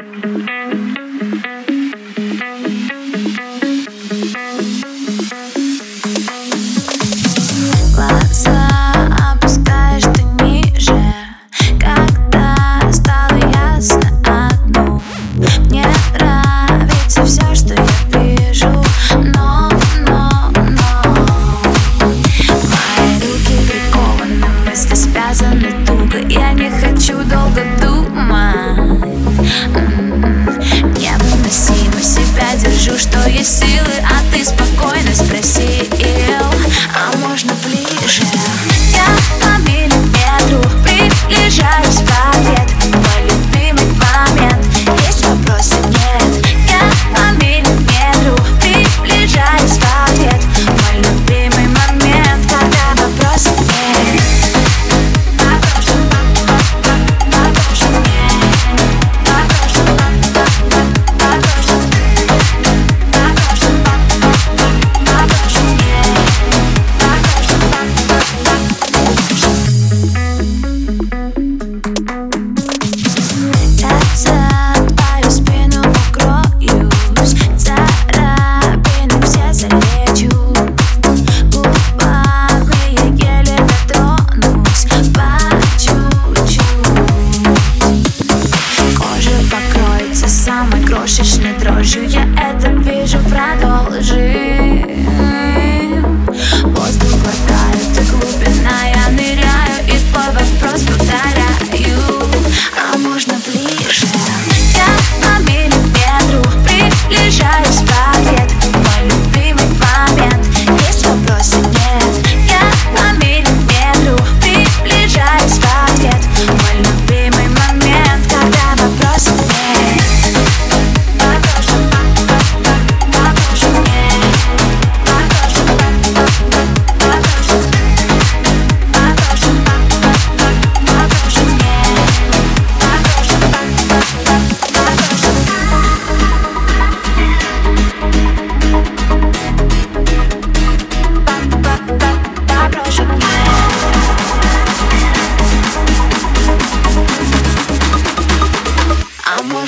Mm-hmm.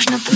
А можно ближе?